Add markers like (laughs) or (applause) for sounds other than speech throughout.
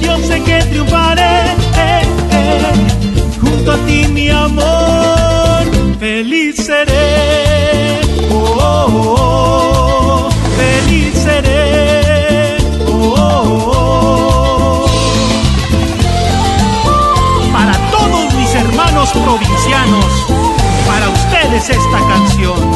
Dios sé que triunfaré. Junto a ti, mi amor, feliz seré. Oh, oh, oh, feliz seré. Oh, oh, oh. Para todos mis hermanos provincianos, para ustedes esta canción.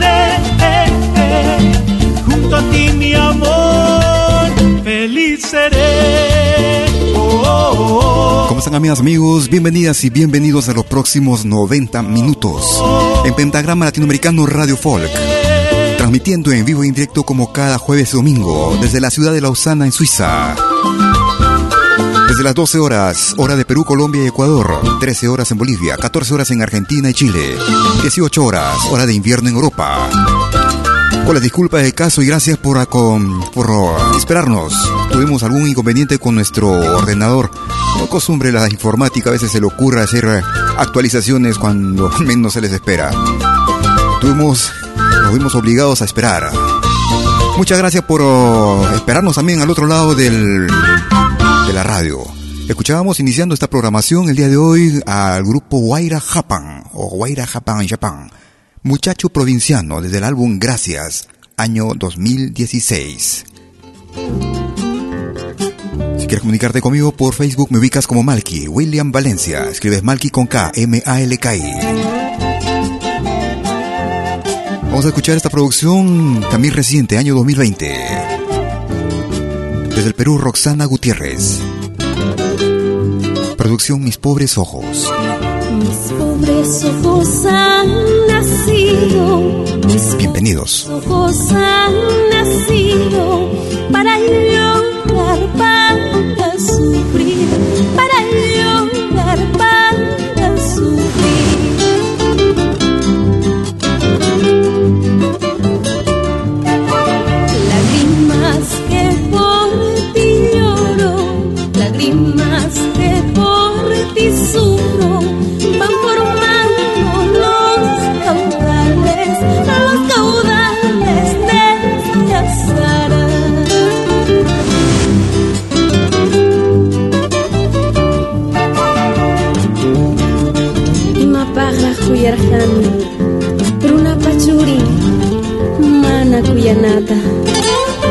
A ti, mi amor, feliz seré. Oh, oh, oh. ¿Cómo están amigas, amigos? Bienvenidas y bienvenidos a los próximos 90 minutos en Pentagrama Latinoamericano Radio Folk. Transmitiendo en vivo e indirecto como cada jueves y domingo desde la ciudad de Lausana en Suiza. Desde las 12 horas, hora de Perú, Colombia y Ecuador, 13 horas en Bolivia, 14 horas en Argentina y Chile, 18 horas, hora de invierno en Europa. Con las disculpas del caso y gracias por, por esperarnos. Tuvimos algún inconveniente con nuestro ordenador. No costumbre la informática, a veces se le ocurre hacer actualizaciones cuando (laughs) menos se les espera. Tuvimos, nos vimos obligados a esperar. Muchas gracias por esperarnos también al otro lado del de la radio. Escuchábamos iniciando esta programación el día de hoy al grupo Waira Japan o Waira Japan Japan, muchacho provinciano desde el álbum Gracias, año 2016. Si quieres comunicarte conmigo por Facebook me ubicas como Malky, William Valencia, escribes Malky con K, M-A-L-K-I. Vamos a escuchar esta producción también reciente, año 2020. Desde el Perú, Roxana Gutiérrez. Producción Mis Pobres Ojos. Mis pobres ojos han nacido. Bienvenidos. ojos han nacido para llorar, para sufrir, nada.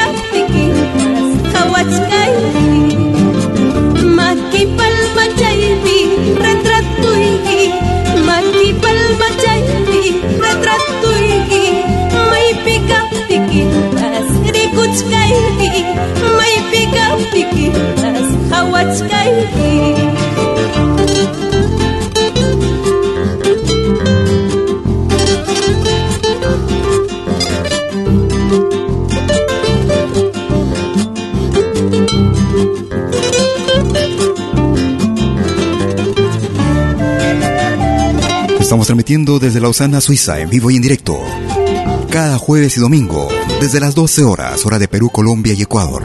Estamos transmitiendo desde Lausana, Suiza, en vivo y en directo. Cada jueves y domingo, desde las 12 horas, hora de Perú, Colombia y Ecuador.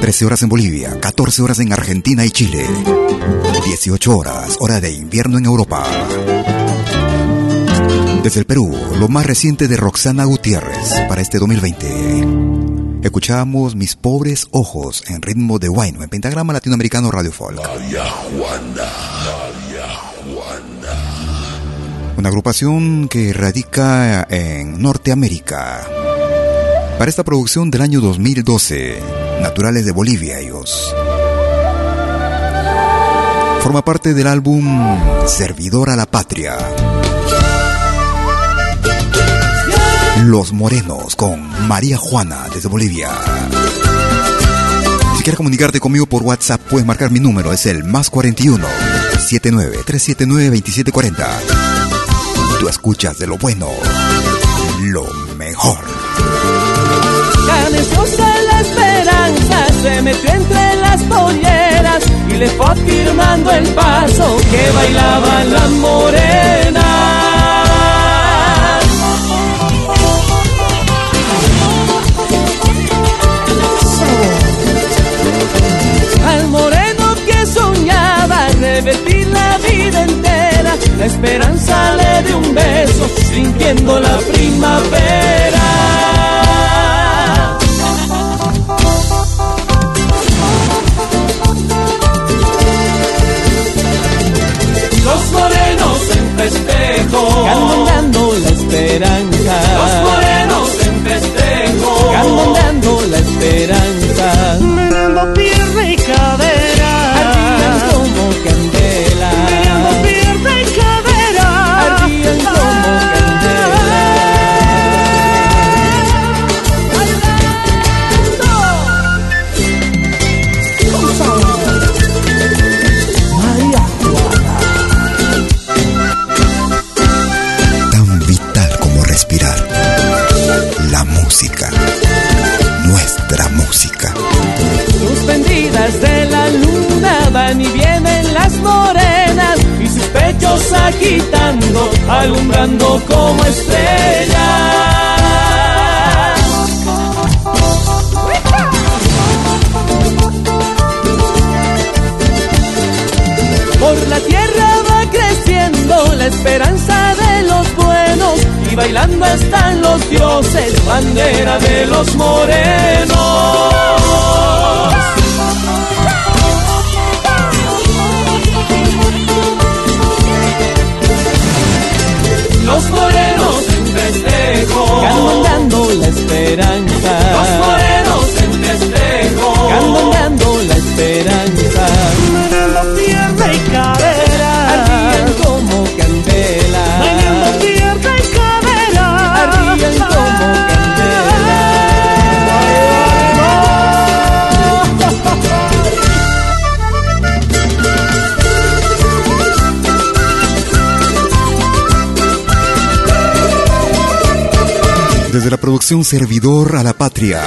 13 horas en Bolivia, 14 horas en Argentina y Chile. 18 horas, hora de invierno en Europa. Desde el Perú, lo más reciente de Roxana Gutiérrez para este 2020. Escuchamos Mis pobres ojos en ritmo de Guayno, en pentagrama latinoamericano Radio Folk. Juana. Una agrupación que radica en Norteamérica. Para esta producción del año 2012, naturales de Bolivia ellos. Forma parte del álbum Servidor a la Patria. Los Morenos con María Juana desde Bolivia. Si quieres comunicarte conmigo por WhatsApp, puedes marcar mi número, es el más 41 79 379 2740. Tú escuchas de lo bueno, lo mejor. Canecióse la esperanza, se metió entre las polleras y le fue afirmando el paso que bailaba la morena. Al moreno que soñaba repetir la vida entera, la esperanza le dio un beso, sintiendo la primavera. Producción Servidor a la Patria.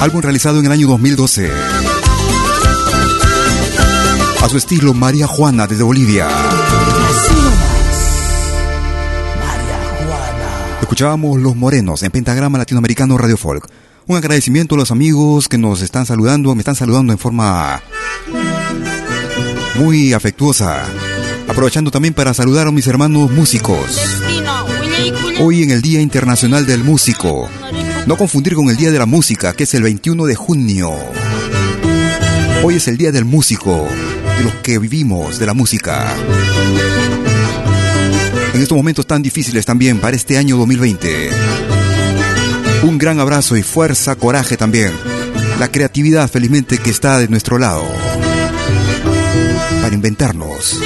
Álbum realizado en el año 2012. A su estilo María Juana desde Bolivia. Escuchábamos Los Morenos en Pentagrama Latinoamericano Radio Folk. Un agradecimiento a los amigos que nos están saludando, me están saludando en forma muy afectuosa. Aprovechando también para saludar a mis hermanos músicos. Hoy en el Día Internacional del Músico. No confundir con el Día de la Música, que es el 21 de junio. Hoy es el Día del Músico, de los que vivimos de la música. En estos momentos tan difíciles también para este año 2020. Un gran abrazo y fuerza, coraje también. La creatividad felizmente que está de nuestro lado. Para inventarnos.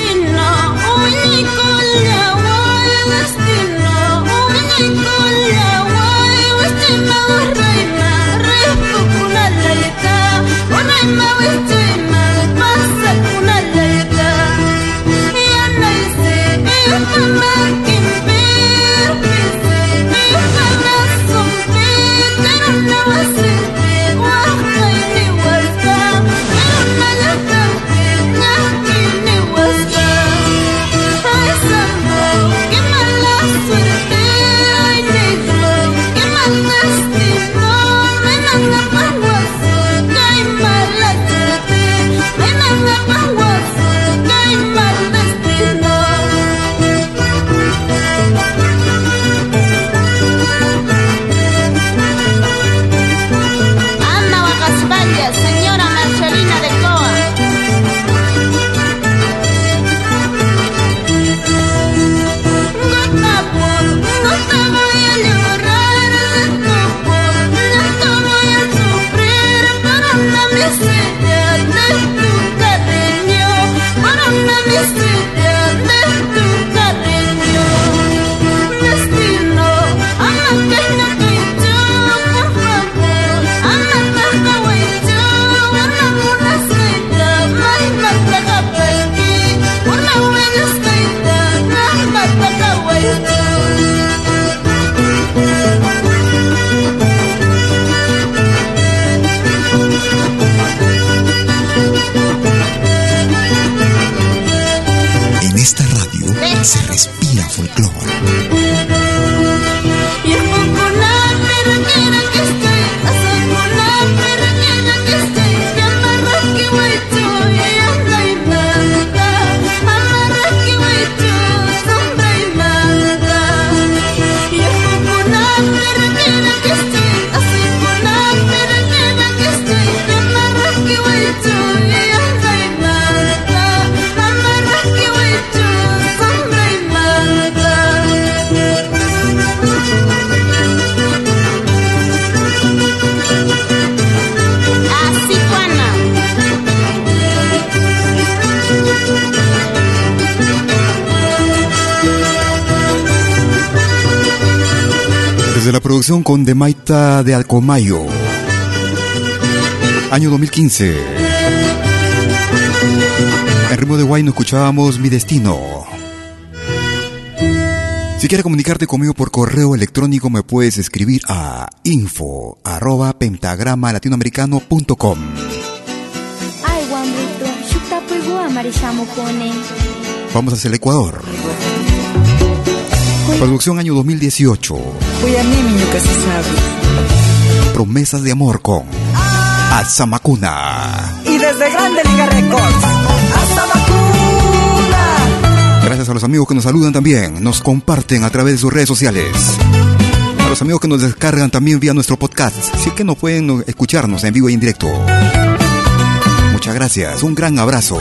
De Alcomayo. Año 2015. En ritmo de Guay escuchábamos Mi Destino. Si quieres comunicarte conmigo por correo electrónico me puedes escribir a info arroba pentagrama latinoamericano.com. Vamos hacia el Ecuador. Producción año 2018. Fui a mí, niño, que se sabe. Promesas de amor con Azamacuna. Y desde Grande Liga Records, Azamacuna. Gracias a los amigos que nos saludan también, nos comparten a través de sus redes sociales. A los amigos que nos descargan también vía nuestro podcast, si que no pueden escucharnos en vivo y en directo. Muchas gracias, un gran abrazo.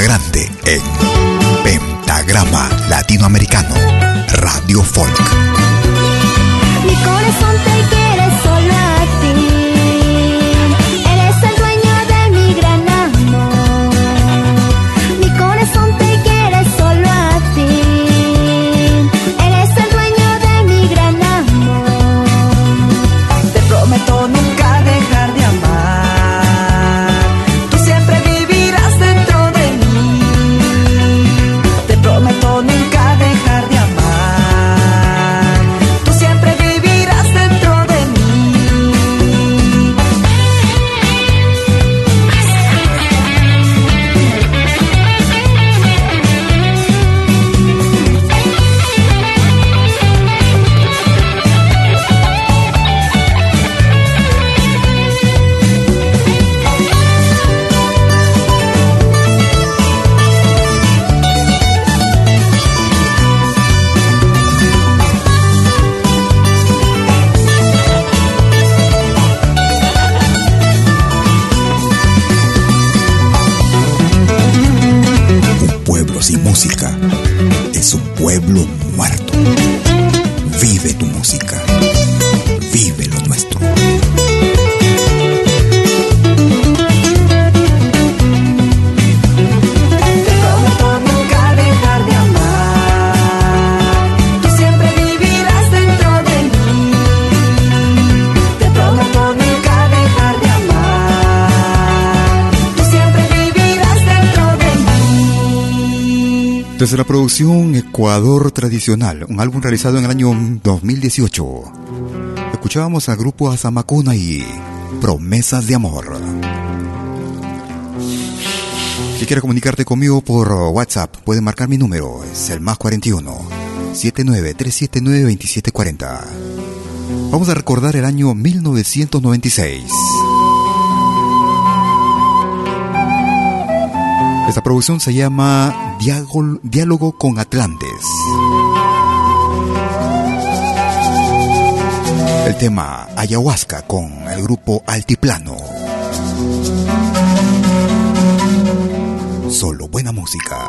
grande en Pentagrama Latinoamericano Radio Folk. Desde la producción Ecuador Tradicional, un álbum realizado en el año 2018, escuchábamos al grupo Azamacuna y Promesas de Amor. Si quieres comunicarte conmigo por WhatsApp, puedes marcar mi número, es el más 41 79379 2740. Vamos a recordar el año 1996. Esta producción se llama Diálogo con Atlantes. El tema Ayahuasca con el grupo Altiplano. Solo buena música.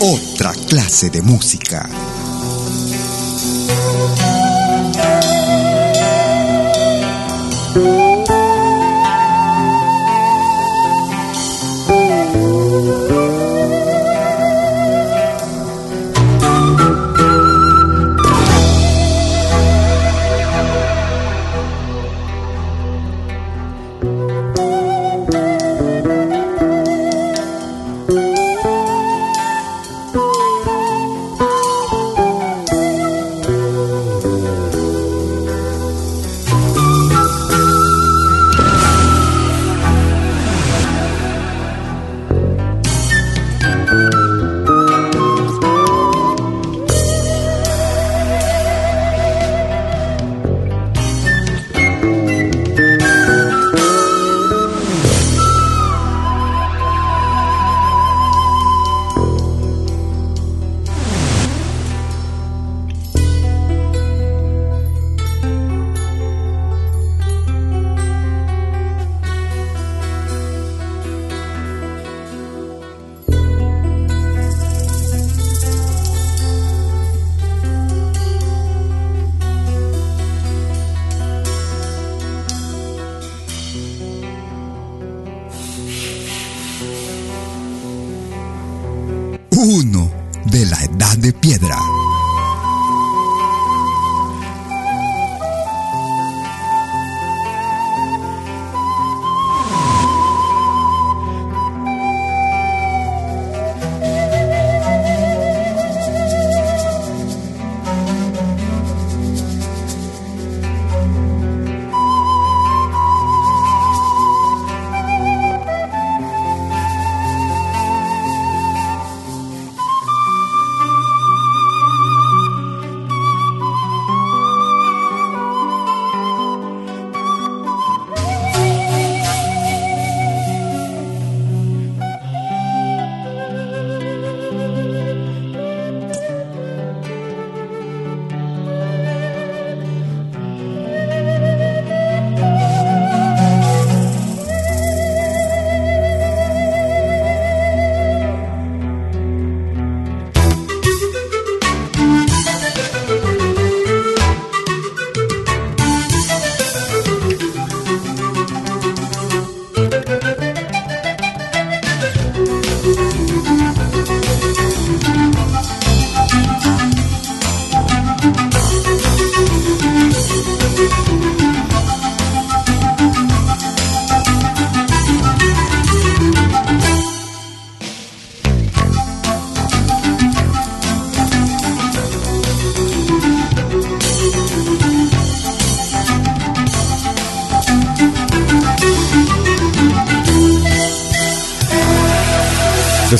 otra clase de música.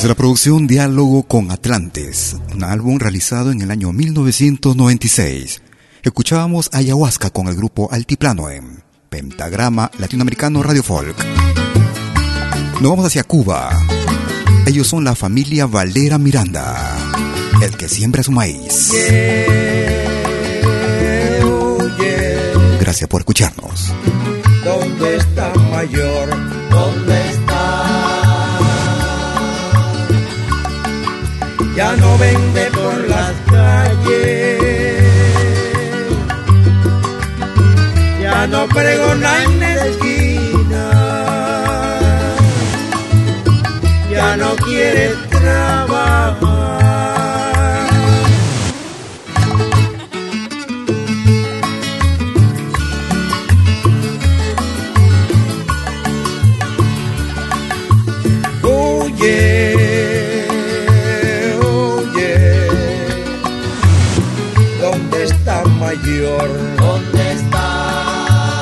Desde la producción Diálogo con Atlantes, un álbum realizado en el año 1996, escuchábamos Ayahuasca con el grupo Altiplano en Pentagrama Latinoamericano Radio Folk. Nos vamos hacia Cuba. Ellos son la familia Valera Miranda, el que siembra su maíz. Gracias por escucharnos. ¿Dónde está mayor? ¿Dónde Ya no vende por las calles. Ya no pregona en la esquina. Ya no quiere mayor? ¿Dónde está?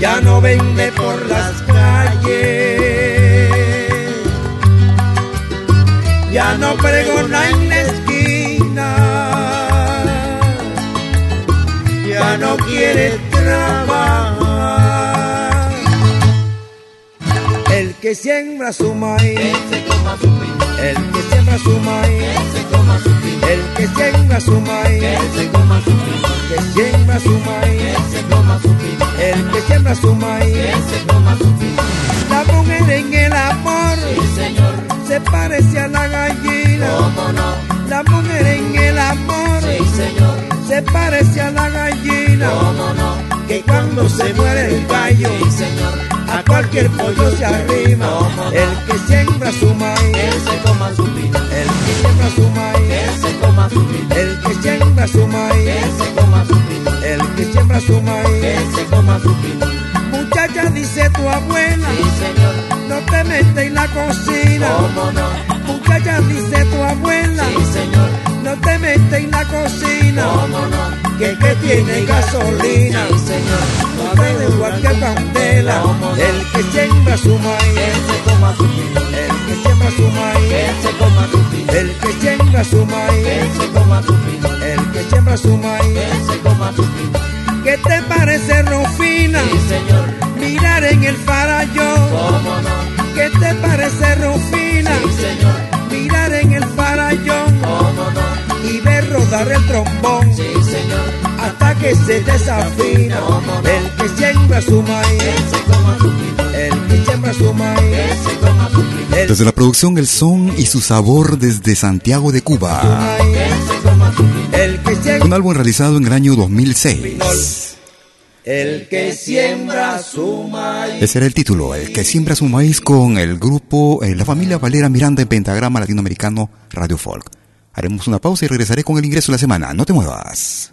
Ya no vende por las calles, ya no pregona en la esquina, ya no quiere trabajar. El que siembra su maíz, el que su maíz, el que siembra su maíz, que siembra su maíz, el que siembra su maíz, la mujer en el amor, se parece a la gallina. ¿Cómo no? La mujer en el amor Sí, señor. se parece a la gallina. ¿Cómo no? Que cuando se muere el gallo, Sí, señor. A cualquier pollo se arrima. El que siembra su maíz, Él se coma su pino. el que siembra su maíz, Él se coma su pino. el que siembra su maíz, Él se coma su pino. el que siembra su maíz. Él se coma su pino. Muchacha, dice tu abuela, Sí, no te metas en la cocina. ¿Cómo no? Muchacha, dice tu abuela, Sí, no te metas en la cocina. ¿Cómo no? Que el que tiene gasolina, Sí, señor. no de cualquier candela. Que siembra su maíz, Él se coma su pino. el que siembra su maíz, Él se coma su pino. el que siembra su maíz, Él se coma su pino. el que siembra su maíz. Él se coma su pino. ¿Qué te parece, Rufina? Sí, señor. Mirar en el farallón. ¿Cómo no? ¿Qué te parece, Rufina? Sí, señor. Mirar en el farallón ¿Cómo no? y ver rodar el trombón Sí, señor. hasta que se desafina. El que siembra su maíz, Él se coma su Desde la producción El Son y su sabor desde Santiago de Cuba. Un álbum realizado en el año 2006. el que siembra su maíz. Ese era el título, El que siembra su maíz con el grupo eh, La Familia Valera Miranda en Pentagrama Latinoamericano Radio Folk. Haremos una pausa y regresaré con el ingreso de la semana. No te muevas.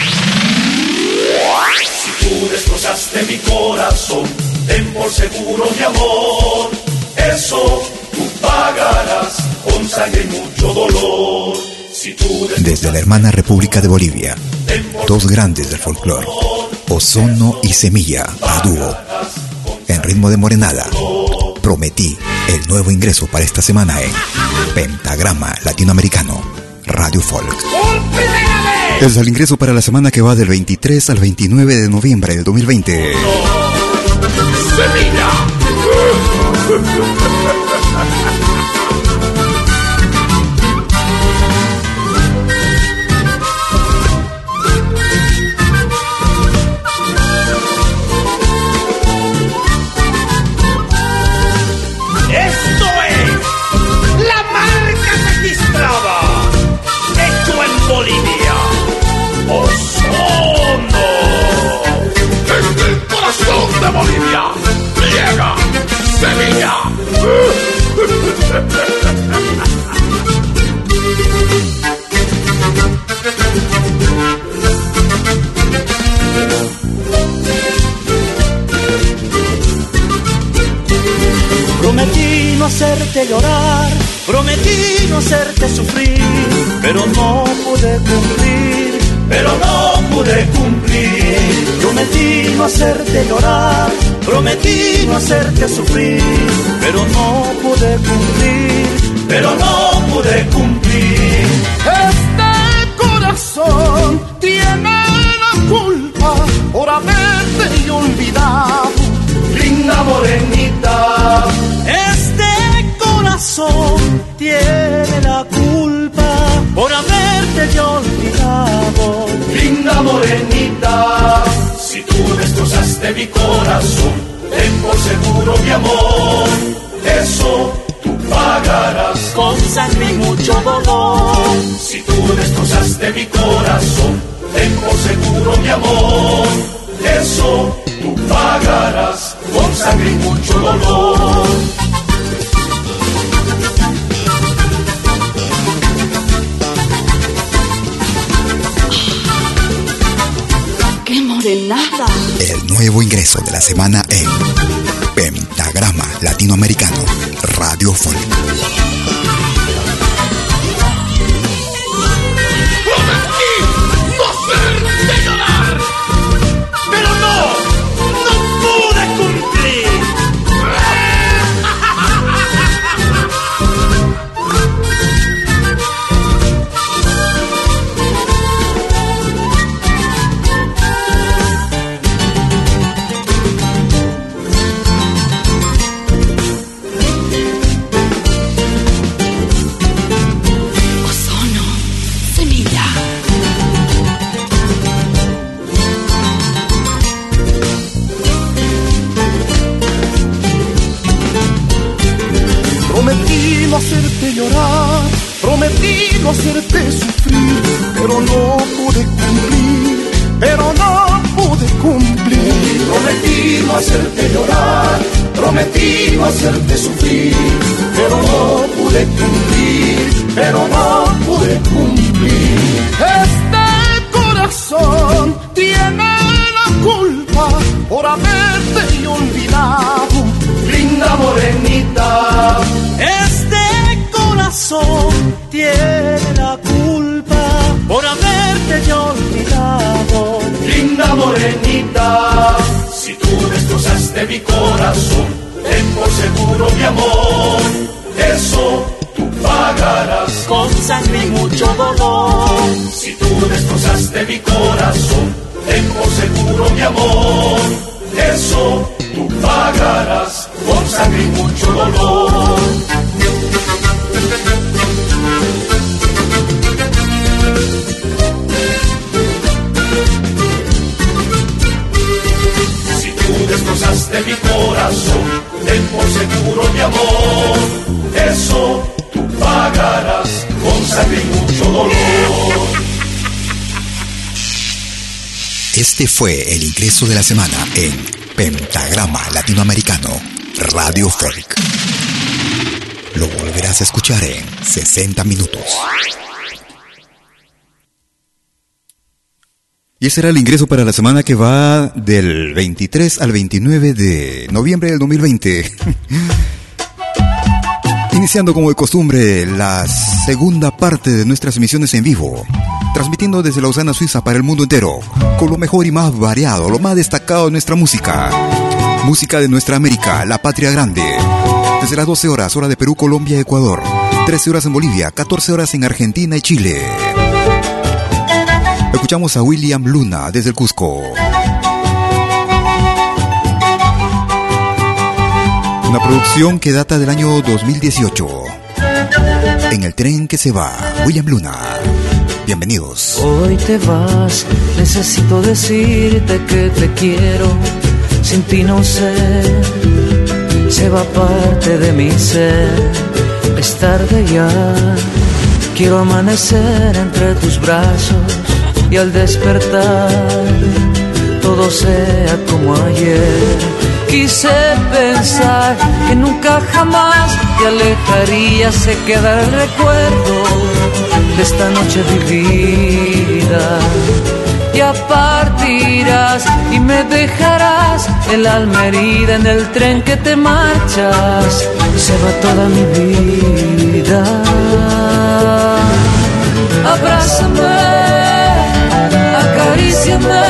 Si tú destrozaste mi corazón, ten por seguro mi amor. Eso tú pagarás con sangre y mucho dolor. Si tú Desde la hermana República de Bolivia, dos grandes del folclore, Ozono y Semilla, a dúo en ritmo de morenada. Prometí el nuevo ingreso para esta semana en Pentagrama Latinoamericano Radio Folk. Es el ingreso para la semana que va del 23 al 29 de noviembre del 2020. Prometí hacerte llorar, prometí no hacerte sufrir, pero no pude cumplir, pero no pude cumplir. Prometí no hacerte llorar, prometí no hacerte sufrir, pero no pude cumplir, pero no pude cumplir. Este corazón tiene la culpa por haberte olvidado. Linda morenita, este corazón tiene la culpa por haberte yo olvidado. Linda morenita, si tú destrozaste mi corazón, ten por seguro mi amor, eso tú pagarás con sangre y mucho dolor. Si tú destrozaste mi corazón, ten por seguro mi amor, eso tú pagarás con sangre y mucho dolor. El nuevo ingreso de la semana en Pentagrama Latinoamericano Radio. Hacerte llorar, prometí no hacerte sufrir, pero no pude cumplir, pero no pude cumplir. Prometí no hacerte llorar, prometí no hacerte sufrir, pero no pude cumplir, pero no pude cumplir. Este corazón tiene la culpa por haberte olvidado. Linda morenita, Este corazón tiene la culpa por haberte yo olvidado. linda morenita, si tú destrozaste mi corazón, ten por seguro mi amor, eso tú cambiarás con sangre y mucho dolor. Si tú destrozaste mi corazón, ten por seguro mi amor. Eso tú pagarás con sangre y mucho dolor. Si tú destrozaste mi corazón, ten por seguro mi amor. Eso tú pagarás con sangre y mucho dolor. Este fue el ingreso de la semana en Pentagrama Latinoamericano, Radio Folk. Lo volverás a escuchar en 60 minutos. Y ese era el ingreso para la semana que va del 23 al 29 de noviembre del 2020. (laughs) Iniciando como de costumbre la segunda parte de nuestras emisiones en vivo, transmitiendo desde Lausana, Suiza para el mundo entero, con lo mejor y más variado, lo más destacado de nuestra música. Música de nuestra América, la patria grande. Desde las 12 horas, hora de Perú, Colombia, Ecuador. 13 horas en Bolivia, 14 horas en Argentina y Chile. Escuchamos a William Luna desde el Cusco. Una producción que data del año 2018. En el tren que se va, William Luna. Bienvenidos. Hoy te vas, necesito decirte que te quiero. Sin ti no sé, se va parte de mi ser. Es tarde ya, quiero amanecer entre tus brazos y al despertar todo sea como ayer. Quise pensar que nunca jamás te alejarías, se queda el recuerdo de esta noche vivida. Ya partirás y me dejarás en la almerida en el tren que te marchas. Se va toda mi vida. Abrázame, acaríciame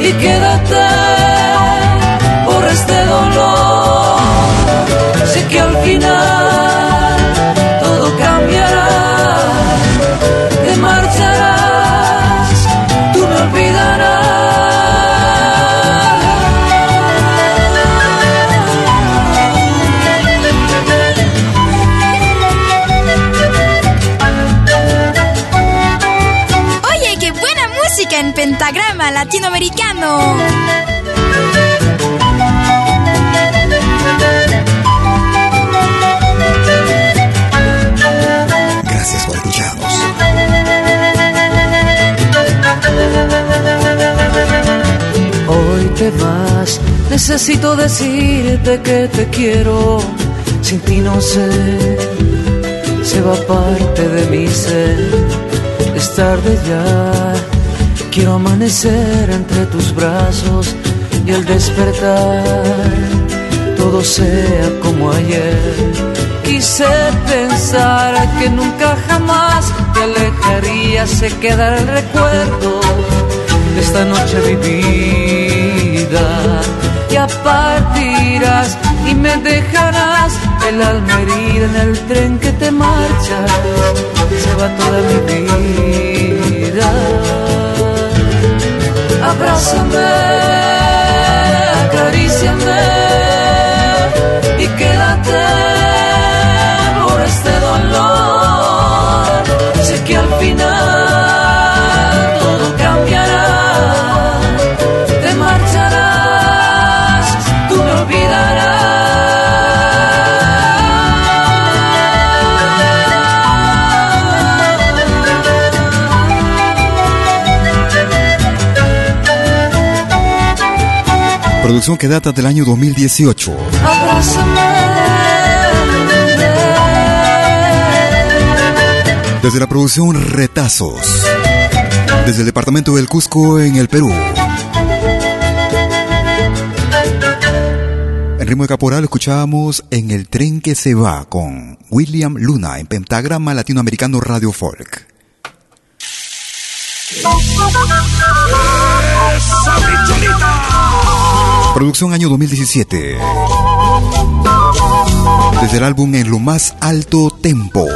y quédate latinoamericano. Gracias por escucharnos. Hoy te vas, necesito decirte que te quiero. Sin ti no sé, se va parte de mi ser. Es tarde ya, quiero amanecer entre tus brazos y al despertar todo sea como ayer. Quise pensar que nunca jamás te alejarías, se quedará el recuerdo de esta noche vivida. Ya partirás y me dejarás el alma herida en el tren que te marcha. Se va toda mi vida. Abrázame, acaríciame y quédate por este dolor. Sé que al final Producción que data del año 2018. Desde la producción Retazos. Desde el departamento del Cusco en el Perú. En ritmo de caporal escuchábamos En el tren que se va con William Luna en Pentagrama Latinoamericano Radio Folk. Producción año 2017. Desde el álbum En lo más alto tempo.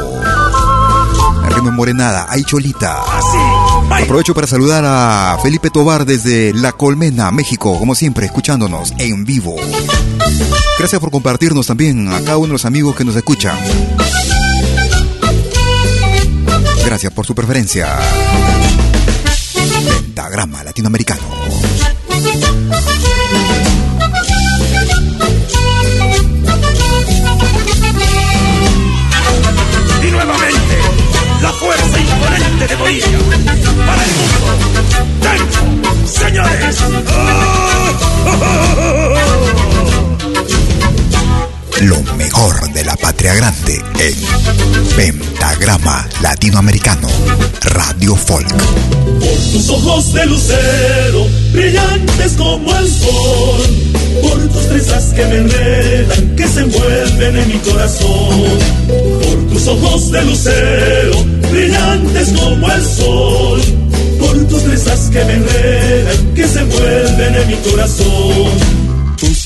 Ritmo morenada, ay cholita. Aprovecho para saludar a Felipe Tobar desde La Colmena, México, como siempre, escuchándonos en vivo. Gracias por compartirnos también a cada uno de los amigos que nos escuchan. Gracias por su preferencia. Pentagrama Latinoamericano. De Bolivia para el mundo. ¡Tempo, señores! Lo mejor de la patria grande en Pentagrama Latinoamericano Radio Folk. Por tus ojos de lucero, brillantes como el sol. Por tus trenzas que me enredan, que se envuelven en mi corazón. Por tus ojos de lucero, brillantes como el sol. Por tus trenzas que me enredan, que se envuelven en mi corazón.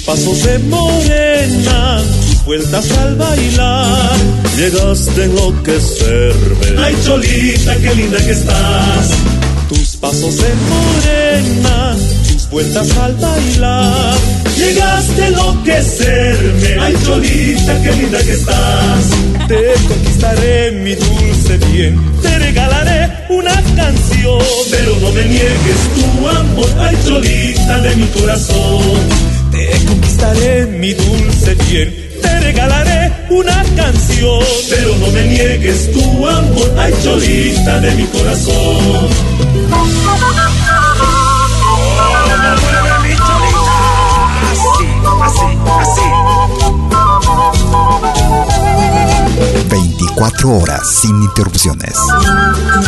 Pasos de morena, tus vueltas al bailar, llegaste a enloquecerme. Ay, Cholita, qué linda que estás. Tus pasos de morena, tus vueltas al bailar, llegaste a enloquecerme. Ay, Cholita, qué linda que estás. Te conquistaré, mi dulce bien, te regalaré una canción. Pero no me niegues tu amor, ay, Cholita de mi corazón. Te conquistaré, mi dulce bien, te regalaré una canción. Pero no me niegues tu amor, ay cholita de mi corazón. 24 horas sin interrupciones.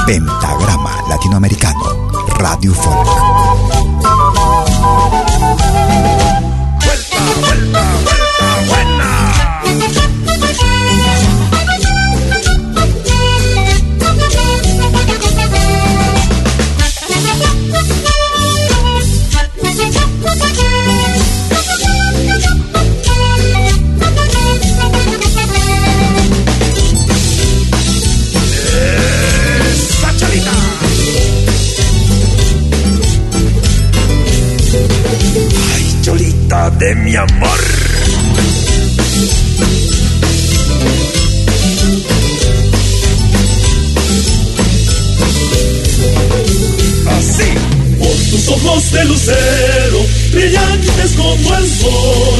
Pentagrama Latinoamericano. Radio Folk. Mi amor. Así, por tus ojos de lucero, brillantes como el sol,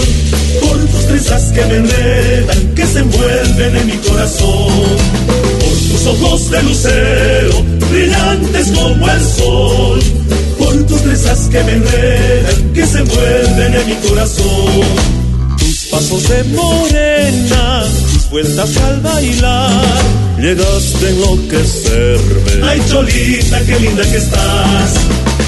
por tus trenzas que me enredan, que se envuelven en mi corazón, por tus ojos de lucero, brillantes como el sol que me enredan, que se envuelven en mi corazón. Tus pasos de morena, tus vueltas al bailar, llegaste a enloquecerme. Ay, Cholita, qué linda que estás.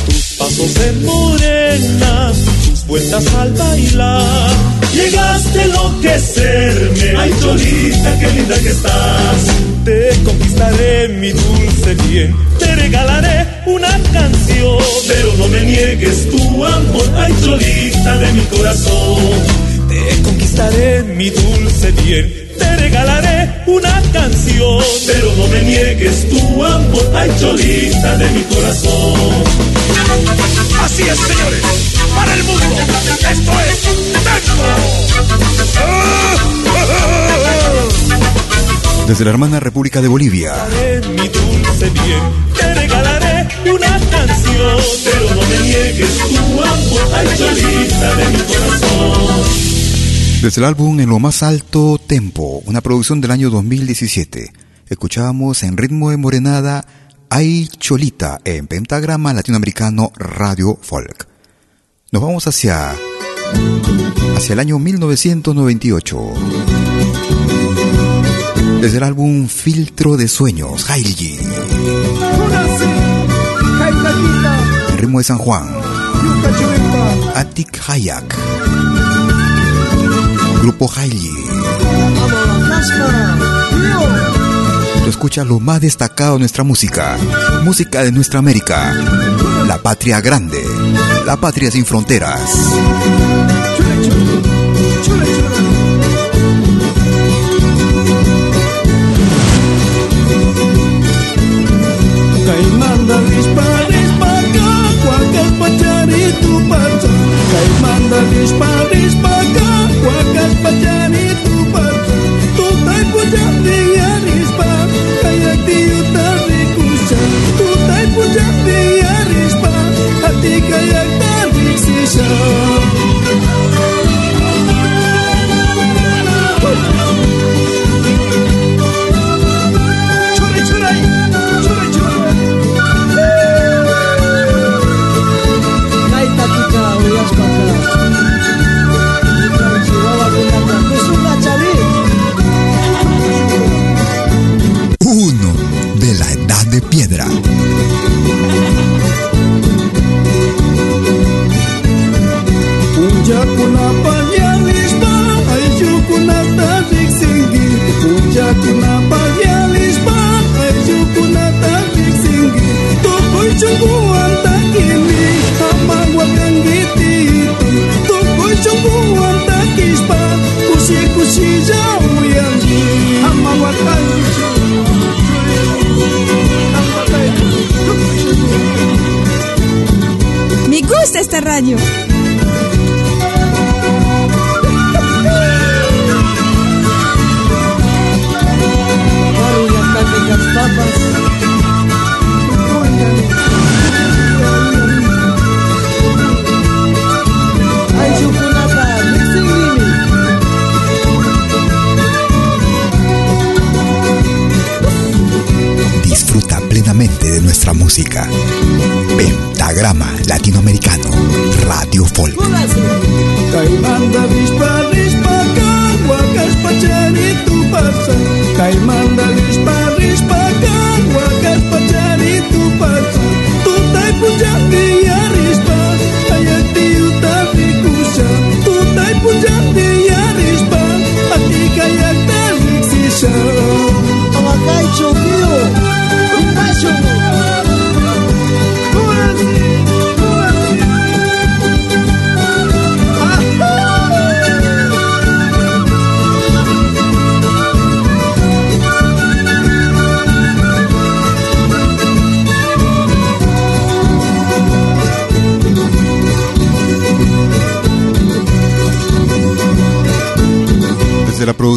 Tus pasos de morena, tus vueltas al bailar, llegaste a enloquecerme. Ay, Cholita, qué linda que estás. Te conquistaré, mi dulce bien, te regalaré una canción. Pero no me niegues tu amor, ay cholita de mi corazón. Te conquistaré, mi dulce bien, te regalaré una canción. Pero no me niegues tu amor, ay cholita de mi corazón. Así es, señores, para el mundo, esto es Tempo. Desde la hermana República de Bolivia. Mi dulce bien, te regalaré una canción. Pero no me niegues tu amor, ay cholita de mi corazón. Desde el álbum En lo más alto tempo, una producción del año 2017, escuchábamos en ritmo de morenada Ay Cholita en pentagrama latinoamericano Radio Folk. Nos vamos hacia hacia el año 1998. Desde el álbum Filtro de Sueños, Hailji. Ritmo de San Juan. Atik Hayak. Grupo Hailji. Tú escuchas lo más destacado de nuestra música. Música de nuestra América. La patria grande. La patria sin fronteras. Kay mandalis paris paga Qualquer petxar i tu pensa Kay mandalis paris paga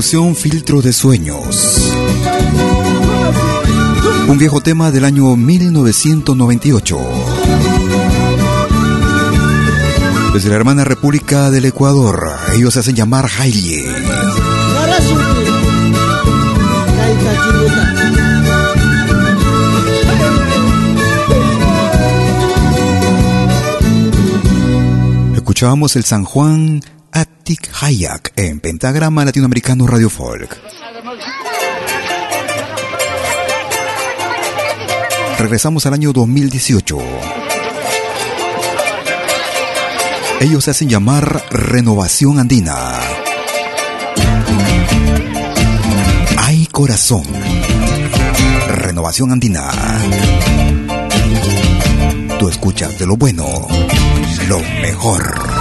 Filtro de Sueños. Un viejo tema del año 1998. Desde la hermana República del Ecuador, ellos se hacen llamar Haile. Escuchábamos el San Juan Hayak en Pentagrama Latinoamericano Radio Folk. Regresamos al año 2018. Ellos se hacen llamar Renovación Andina. Hay corazón. Renovación Andina. Tú escuchas de lo bueno, lo mejor.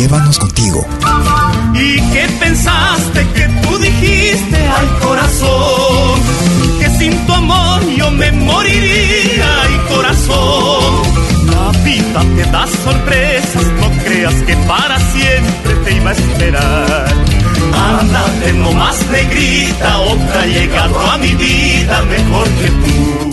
Llévanos contigo. ¿Y qué pensaste que tú dijiste al corazón? Que sin tu amor yo me moriría, ay corazón. La vida te da sorpresas, no creas que para siempre te iba a esperar. Ándate nomás negrita, otra ha llegado a mi vida mejor que tú.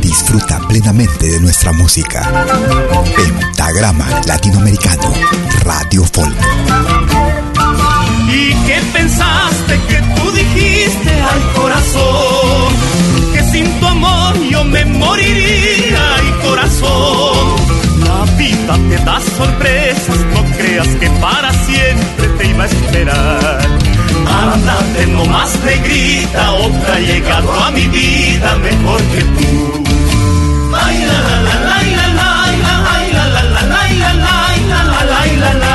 Disfruta plenamente de nuestra música. Pentagrama Latinoamericano, Radio Folk. ¿Y qué pensaste que tú dijiste al corazón? Que sin tu amor yo me moriría, ay corazón. La vida te da sorpresas, no creas que para siempre te iba a esperar. Ándate nomás negrita, otra ha llegado a mi vida mejor que tú. Ay, la, la, la, la, la, la, la, la, la, la, la, la, la.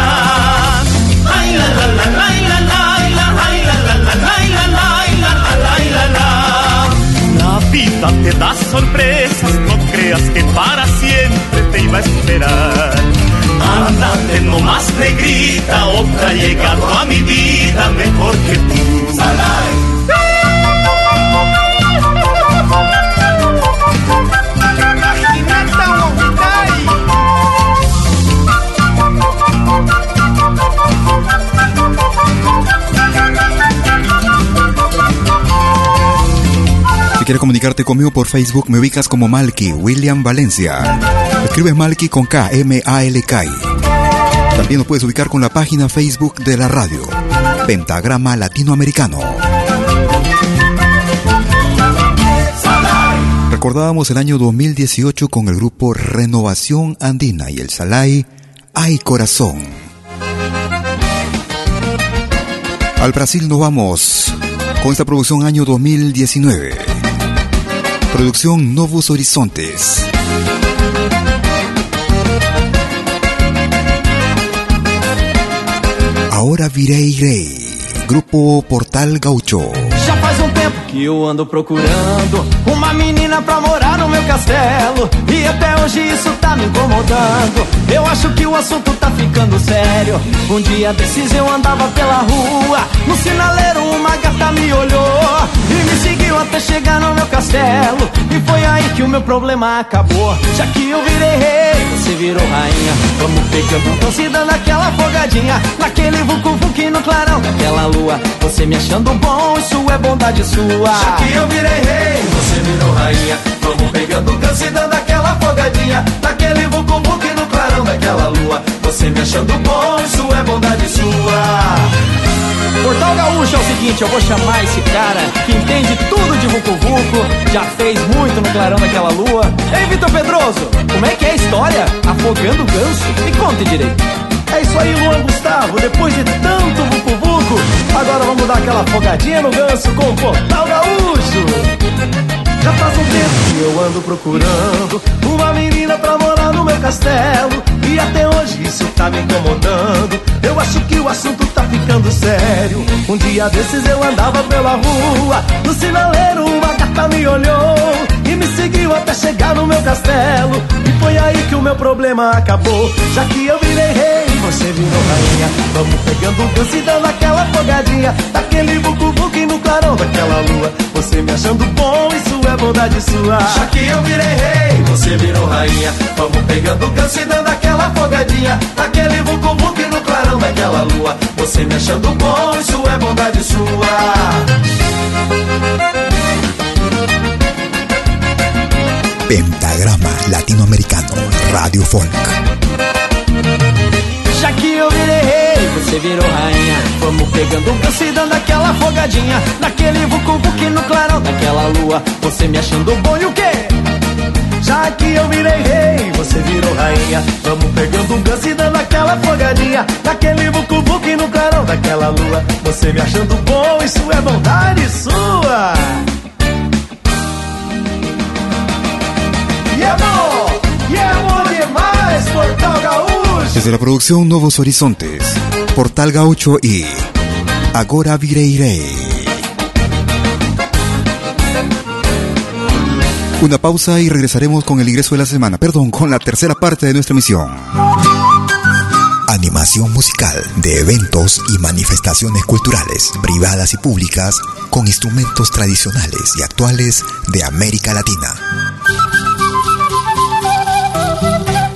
Vida te da sorpresas, no creas que para siempre te iba a esperar. Ándate nomás negrita, otra ha llegado a mi vida mejor que tú. Si quieres comunicarte conmigo por Facebook, me ubicas como Malky William Valencia. Escribes Malky con K, M-A-L-K. También nos puedes ubicar con la página Facebook de la radio, Pentagrama Latinoamericano. Recordábamos el año 2018 con el grupo Renovación Andina y el Salai Ay Corazón. Al Brasil nos vamos con esta producción año 2019. Producción Novos Horizontes. Ahora virei irei. Grupo Portal Gaucho. Tempo que eu ando procurando uma menina pra morar no meu castelo. E até hoje isso tá me incomodando. Eu acho que o assunto tá ficando sério. Um dia desses eu andava pela rua. No sinaleiro uma gata me olhou. E me seguiu até chegar no meu castelo. E foi aí que o meu problema acabou. Já que eu virei rei, você virou rainha. Vamos pegando então se dando aquela folgadinha. Naquele vucu-vucu no clarão daquela lua. Você me achando bom, isso é bondade sua. Já que eu virei rei, você virou rainha. Vamos pegando canso e dando aquela folgadinha. Naquele vucu vucu no clarão daquela lua. Você me achando bom, isso é bondade sua. Portal Gaúcho é o seguinte, eu vou chamar esse cara que entende tudo de Vucu Vucu, já fez muito no clarão daquela lua. Ei, Vitor Pedroso, como é que é a história? Afogando o ganso? Me conte direito. É isso aí, Luan Gustavo, depois de tanto Vucu Vucu, agora vamos dar aquela afogadinha no ganso com o Portal Gaúcho. Já faz um tempo que eu ando procurando uma menina pra morar no meu castelo. E até hoje isso tá me incomodando. Eu acho que o assunto tá ficando sério. Um dia desses eu andava pela rua, no sinaleiro uma gata me olhou e me seguiu até chegar no meu castelo. E foi aí que o meu problema acabou. Já que eu virei rei, você virou rainha. Vamos pegando ganso e dando aquela folgadinha. Daquele bucu-bucu no clarão daquela lua. Você me achando bom, isso é bondade sua. Já que eu virei rei, você virou rainha. Vamos pegando ganso e dando aquela folgadinha. Naquele vucu vucu no clarão daquela lua. Você me achando bom, isso é bondade sua. Pentagrama Latinoamericano, Radio Folk. Já que eu virei rei, você virou rainha. Vamos pegando o ganso e dando aquela folgadinha. Naquele vucu vucu no clarão daquela lua. Você me achando bom e o quê? Já que eu virei rei, você virou rainha. Vamos pegando um ganso e dando aquela folgadinha. Naquele vucu vucu no clarão daquela lua. Você me achando bom, isso é bondade sua. Desde la producción Nuevos Horizontes, Portal Gaucho y Agora Vireirei. Una pausa y regresaremos con el ingreso de la semana, perdón, con la tercera parte de nuestra emisión. Animación musical de eventos y manifestaciones culturales, privadas y públicas, con instrumentos tradicionales y actuales de América Latina.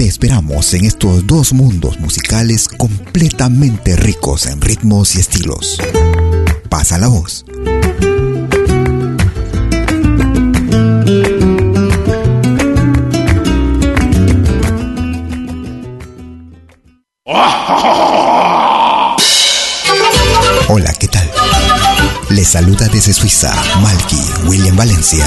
Te esperamos en estos dos mundos musicales completamente ricos en ritmos y estilos. Pasa la voz. Hola, ¿qué tal? Les saluda desde Suiza Malky William Valencia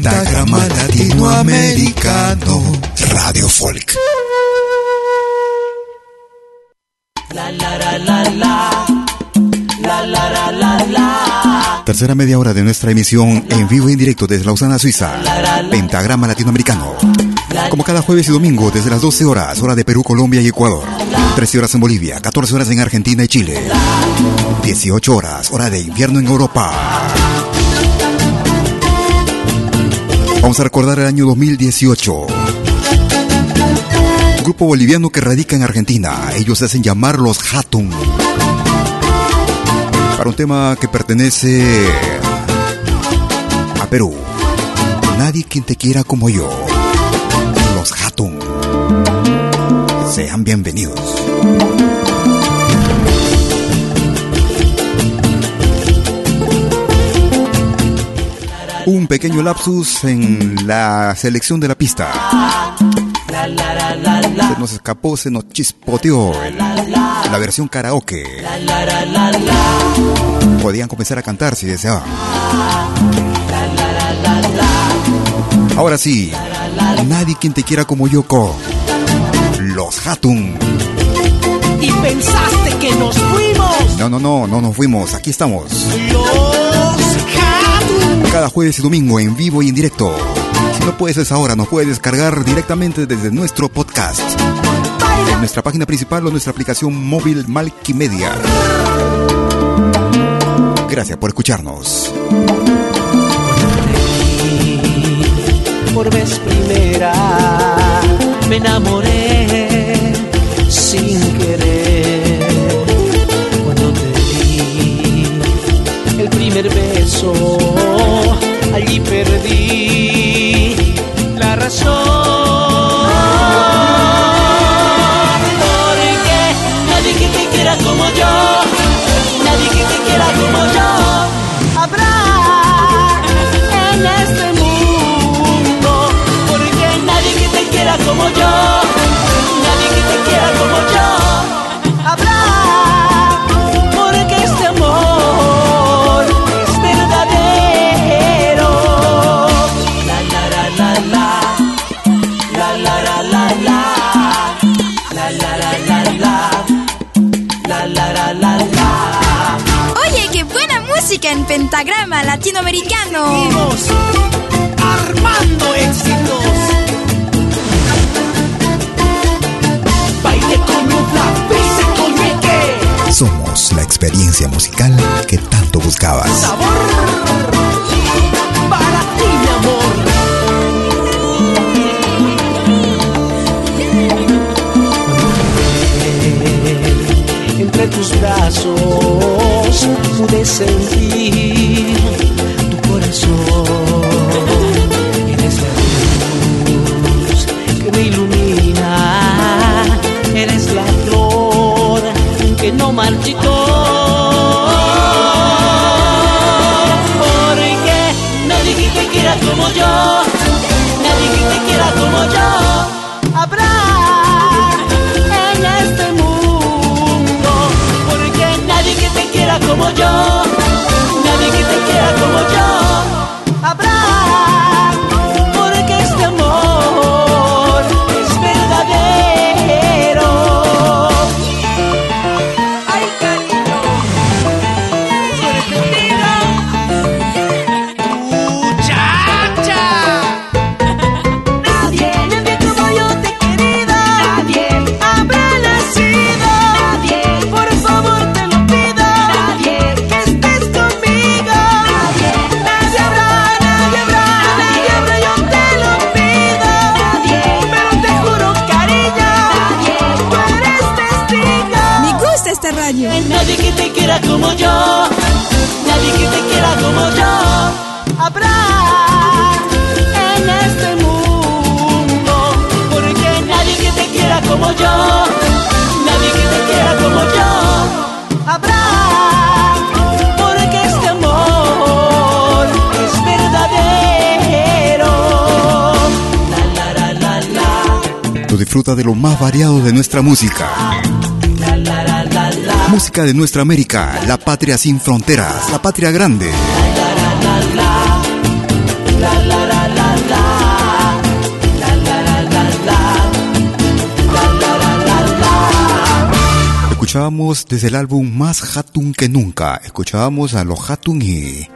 Pentagrama Latinoamericano Radio Folk. La la la la la. La la la la la. Tercera media hora de nuestra emisión en vivo y en directo desde Lausana, Suiza. Pentagrama Latinoamericano. Como cada jueves y domingo desde las 12 horas, hora de Perú, Colombia y Ecuador. 13 horas en Bolivia, 14 horas en Argentina y Chile. 18 horas, hora de invierno en Europa. Vamos a recordar el año 2018. Un grupo boliviano que radica en Argentina. Ellos se hacen llamar los Hatun. Para un tema que pertenece a Perú. Nadie quien te quiera como yo. Los Hatun. Sean bienvenidos. Un pequeño lapsus en la selección de la pista. Se nos escapó, se nos chispoteó la versión karaoke. Podían comenzar a cantar si deseaban. Ahora sí, nadie quien te quiera como Yoko. Los Hatun. Y pensaste que nos fuimos. No, no, no, no nos fuimos, aquí estamos. Los Cada jueves y domingo en vivo y en directo. Si no puedes es ahora, nos puedes descargar directamente desde nuestro podcast. En nuestra página principal o nuestra aplicación móvil Malkimedia. Gracias por escucharnos. Por vez primera me enamoré sin querer. Cuando te di el primer beso, allí perdí la razón. Porque nadie que te quiera como yo, pentagrama latinoamericano. Armando éxitos. Baile con nubla, pise con meque. Somos la experiencia musical que tanto buscabas. Sabor para ti, mi amor. entre tus brazos pude sentir tu corazón. Eres la luz que me ilumina, eres la flor que no marchitó. Porque nadie que te quiera como yo, nadie que te quiera como yo, como yo, nadie que te quiera como yo, como yo, nadie que te quiera como yo, habrá en este mundo. Porque nadie que te quiera como yo, nadie que te quiera como yo, habrá. Porque este amor es verdadero. La la la. Tú disfruta de lo más variado de nuestra música. Música de nuestra América, la patria sin fronteras, la patria grande. Escuchábamos desde el álbum Más Hatun que Nunca. Escuchábamos a los Hatun y.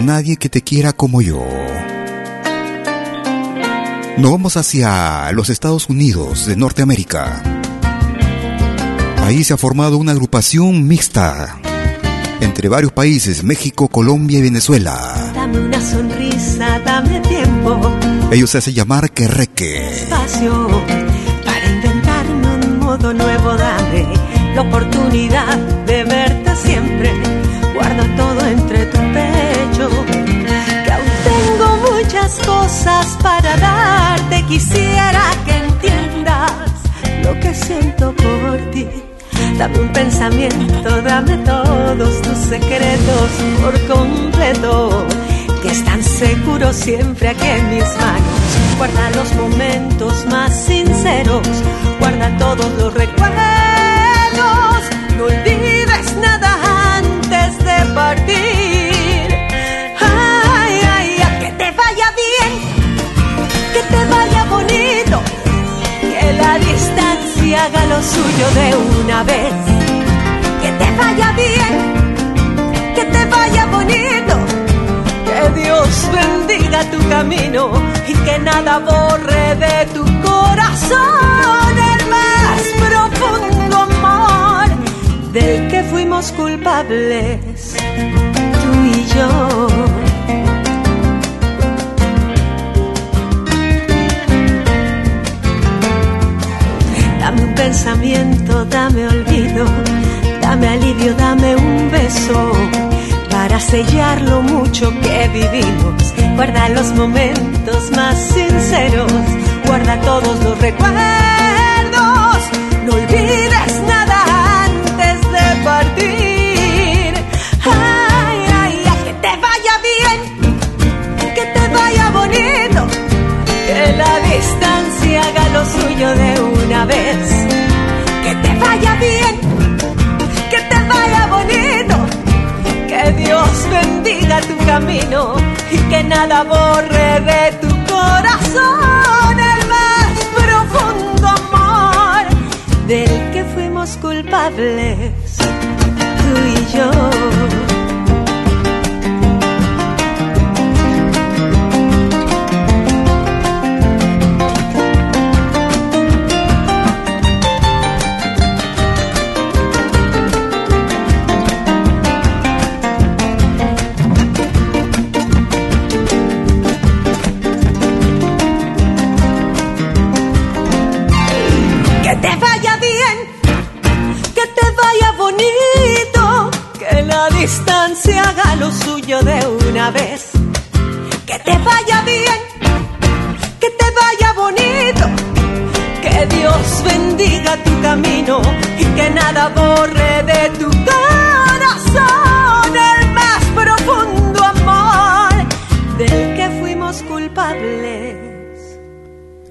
Nadie que te quiera como yo. Nos vamos hacia los Estados Unidos de Norteamérica. Ahí se ha formado una agrupación mixta entre varios países, México, Colombia y Venezuela. Dame una sonrisa, dame tiempo, Ellos se hacen llamar Querreque. espacio para inventarme un modo nuevo. Dame la oportunidad de verte siempre. Guarda todo entre tu pecho. Que aún tengo muchas cosas para darte. Quisiera que entiendas lo que siento. Dame un pensamiento, dame todos tus secretos por completo, que están seguros siempre aquí en mis manos. Guarda los momentos más sinceros, guarda todos los recuerdos, no olvides nada antes de partir. Ay, ay, ay, que te vaya bien, que te vaya bonito, que la distancia haga lo suyo de una vez. Que te vaya bien, que te vaya bonito. Que Dios bendiga tu camino y que nada borre de tu corazón el más profundo amor del que fuimos culpables, tú y yo. Pensamiento, dame olvido, dame alivio, dame un beso para sellar lo mucho que vivimos. Guarda los momentos más sinceros,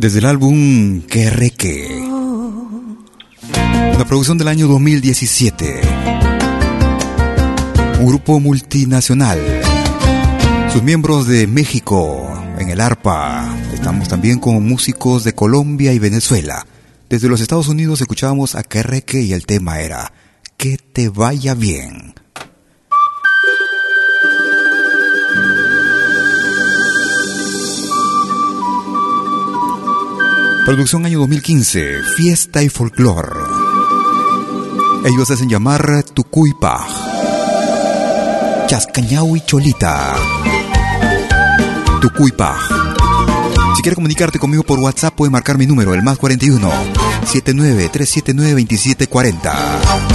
Desde el álbum Que Reque, la producción del año 2017, un grupo multinacional, sus miembros de México en el arpa, estamos también con músicos de Colombia y Venezuela. Desde los Estados Unidos escuchábamos a Que Reque y el tema era Que te vaya bien. Producción año 2015, Fiesta y Folklore. Ellos hacen llamar Tucuypa, Chascañau y Cholita. Tucuypa. Si quieres comunicarte conmigo por WhatsApp, puedes marcar mi número, el más 41 79 379 2740.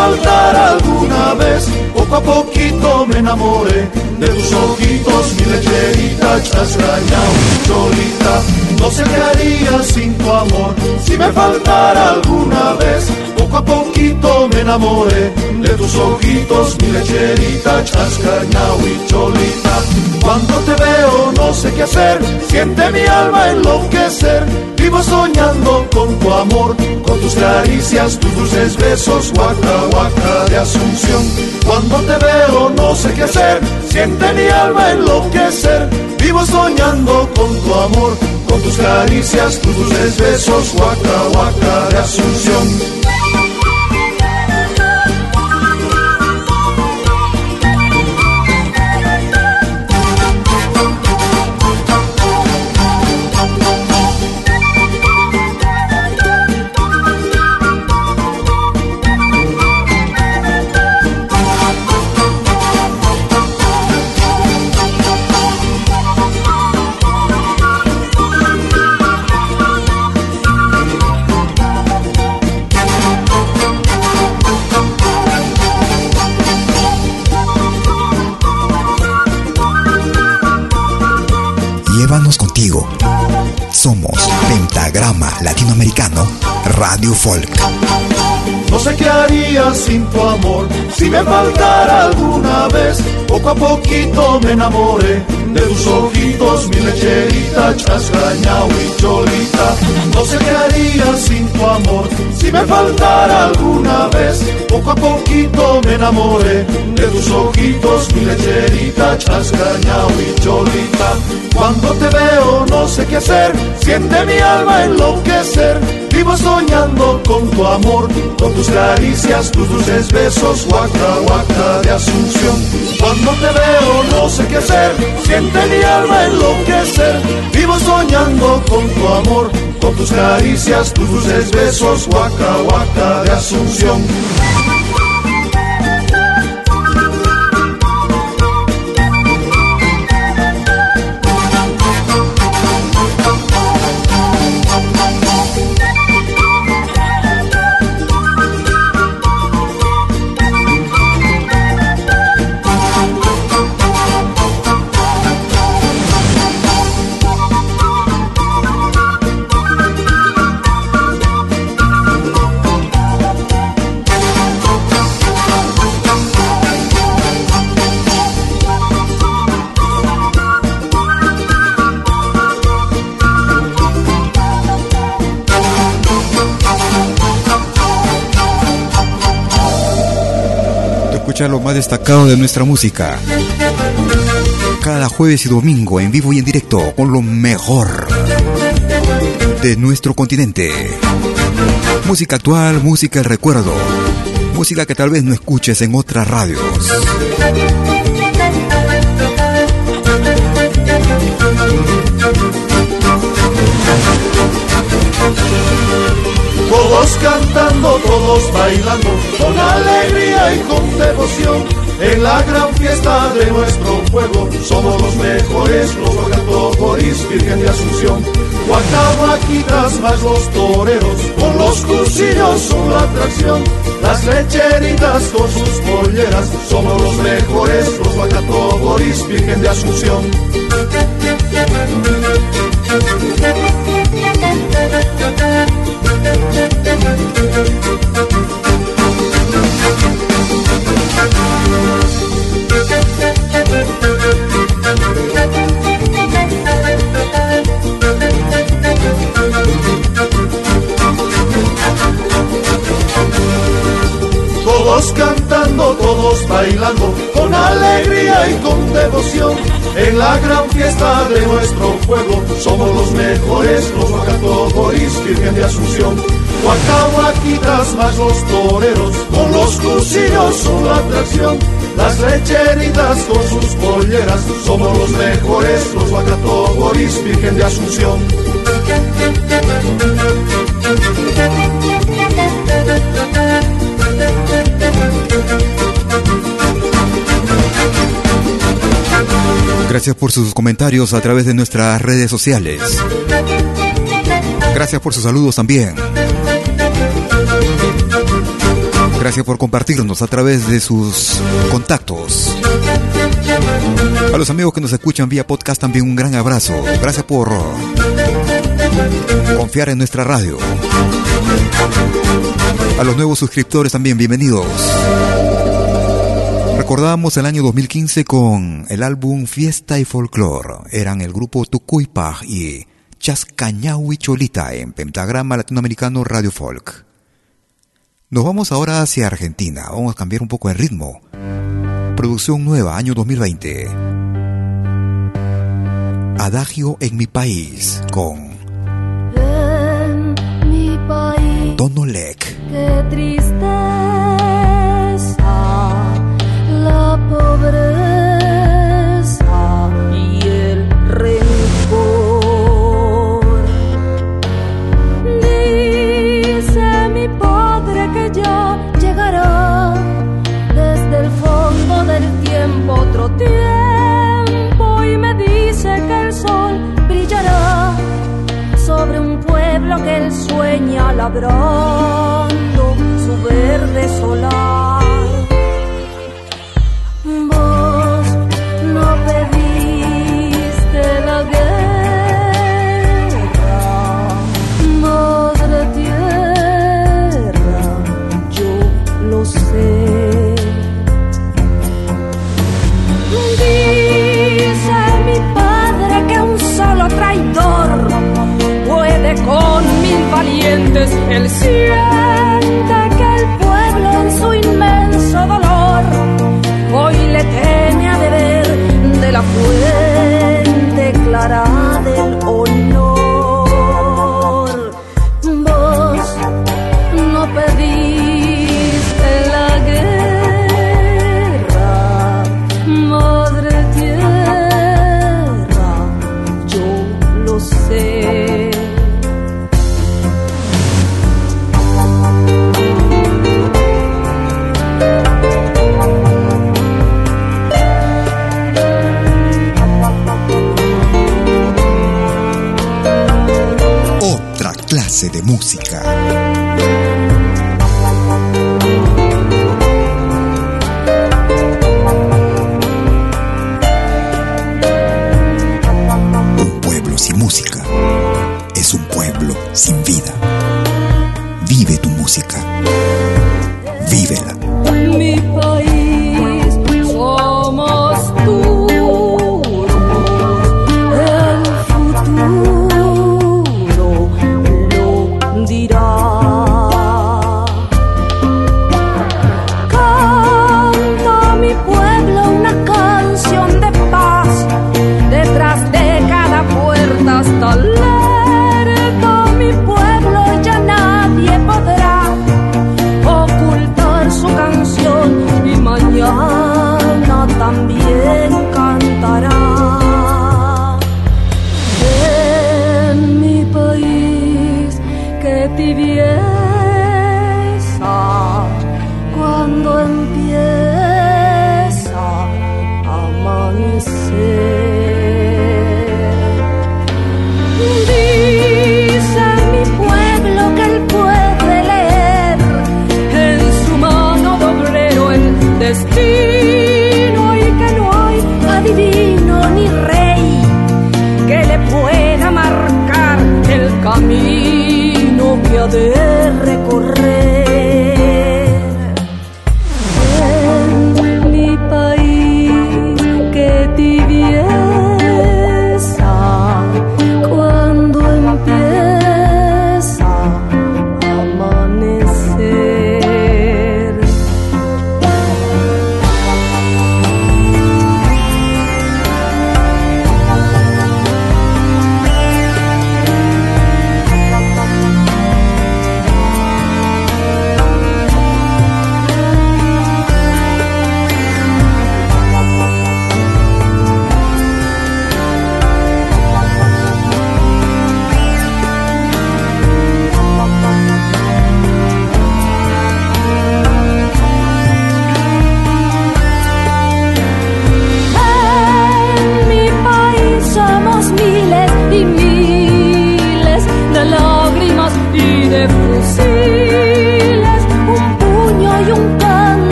Faltara alguna vez. Poco a poquito me enamoré de tus ojitos, mi lecherita, chascañao, cholita. No sé qué haría sin tu amor, si me faltara alguna vez. Poco a poquito me enamoré de tus ojitos, mi lecherita, chascañao y cholita. Cuando te veo no sé qué hacer, siente mi alma enloquecer. Vivo soñando con tu amor, con tus caricias, tus dulces besos, guaca, guaca de Asunción. Cuando te veo no sé qué hacer, siente mi alma enloquecer. Vivo soñando con tu amor, con tus caricias, tus dulces besos, guaca, guaca de Asunción. Latinoamericano Radio Folk. No sé qué haría sin tu amor, si me faltara alguna vez. Poco a poquito me enamoré de tus ojitos, mi lecherita, chascañao y cholita. No sé qué haría sin tu amor, si me faltara alguna vez. Poco a poquito me enamoré de tus ojitos, mi lecherita, chascañao y cholita. Cuando te veo no sé qué hacer, siente mi alma enloquecer. Vivo soñando con tu amor, con tus caricias, tus dulces besos, guaca, guaca de Asunción. Cuando te veo no sé qué hacer, siente mi alma enloquecer. Vivo soñando con tu amor, con tus caricias, tus dulces besos, guaca, guaca de Asunción. Lo más destacado de nuestra música. Cada jueves y domingo en vivo y en directo con lo mejor de nuestro continente. Música actual, música el recuerdo. Música que tal vez no escuches en otras radios. Todos cantando, todos bailando, con alegría y con devoción. En la gran fiesta de nuestro pueblo somos los mejores, los Boris, Virgen de Asunción. Guacahuaquitas más los toreros, con los cusillos son atracción. Las lecheritas con sus polleras, somos los mejores, los Boris, Virgen de Asunción. Todos cantando, todos bailando, con alegría y con devoción. En la gran fiesta de nuestro pueblo, somos los mejores, los Boris, Virgen de Asunción. Guacahuaquitas más los toreros, con los cusillos son la atracción. Las lecheritas con sus polleras, somos los mejores, los Boris, Virgen de Asunción. Gracias por sus comentarios a través de nuestras redes sociales. Gracias por sus saludos también. Gracias por compartirnos a través de sus contactos. A los amigos que nos escuchan vía podcast también un gran abrazo. Gracias por confiar en nuestra radio. A los nuevos suscriptores también bienvenidos. Recordamos el año 2015 con el álbum Fiesta y Folklore. Eran el grupo Tucuypaj y Chascañau y Cholita en Pentagrama Latinoamericano Radio Folk. Nos vamos ahora hacia Argentina. Vamos a cambiar un poco el ritmo. Producción nueva, año 2020. Adagio en mi país con En mi país. Tonolec. Qué tristeza la pobreza labrando su verde solar. muertes, el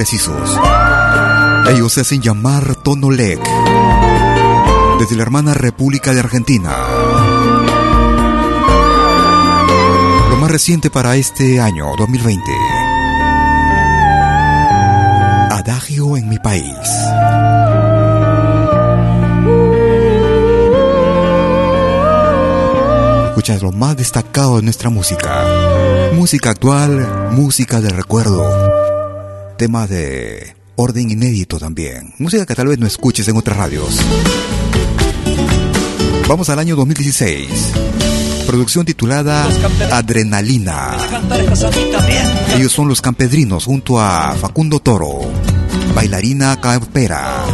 precisos. Ellos se hacen llamar Tonolec, desde la hermana República de Argentina. Lo más reciente para este año 2020. Adagio en mi país. Escuchas lo más destacado de nuestra música. Música actual, música del recuerdo temas de orden inédito también. Música que tal vez no escuches en otras radios. Vamos al año 2016. Producción titulada Adrenalina. Ellos son los campedrinos junto a Facundo Toro, bailarina campera.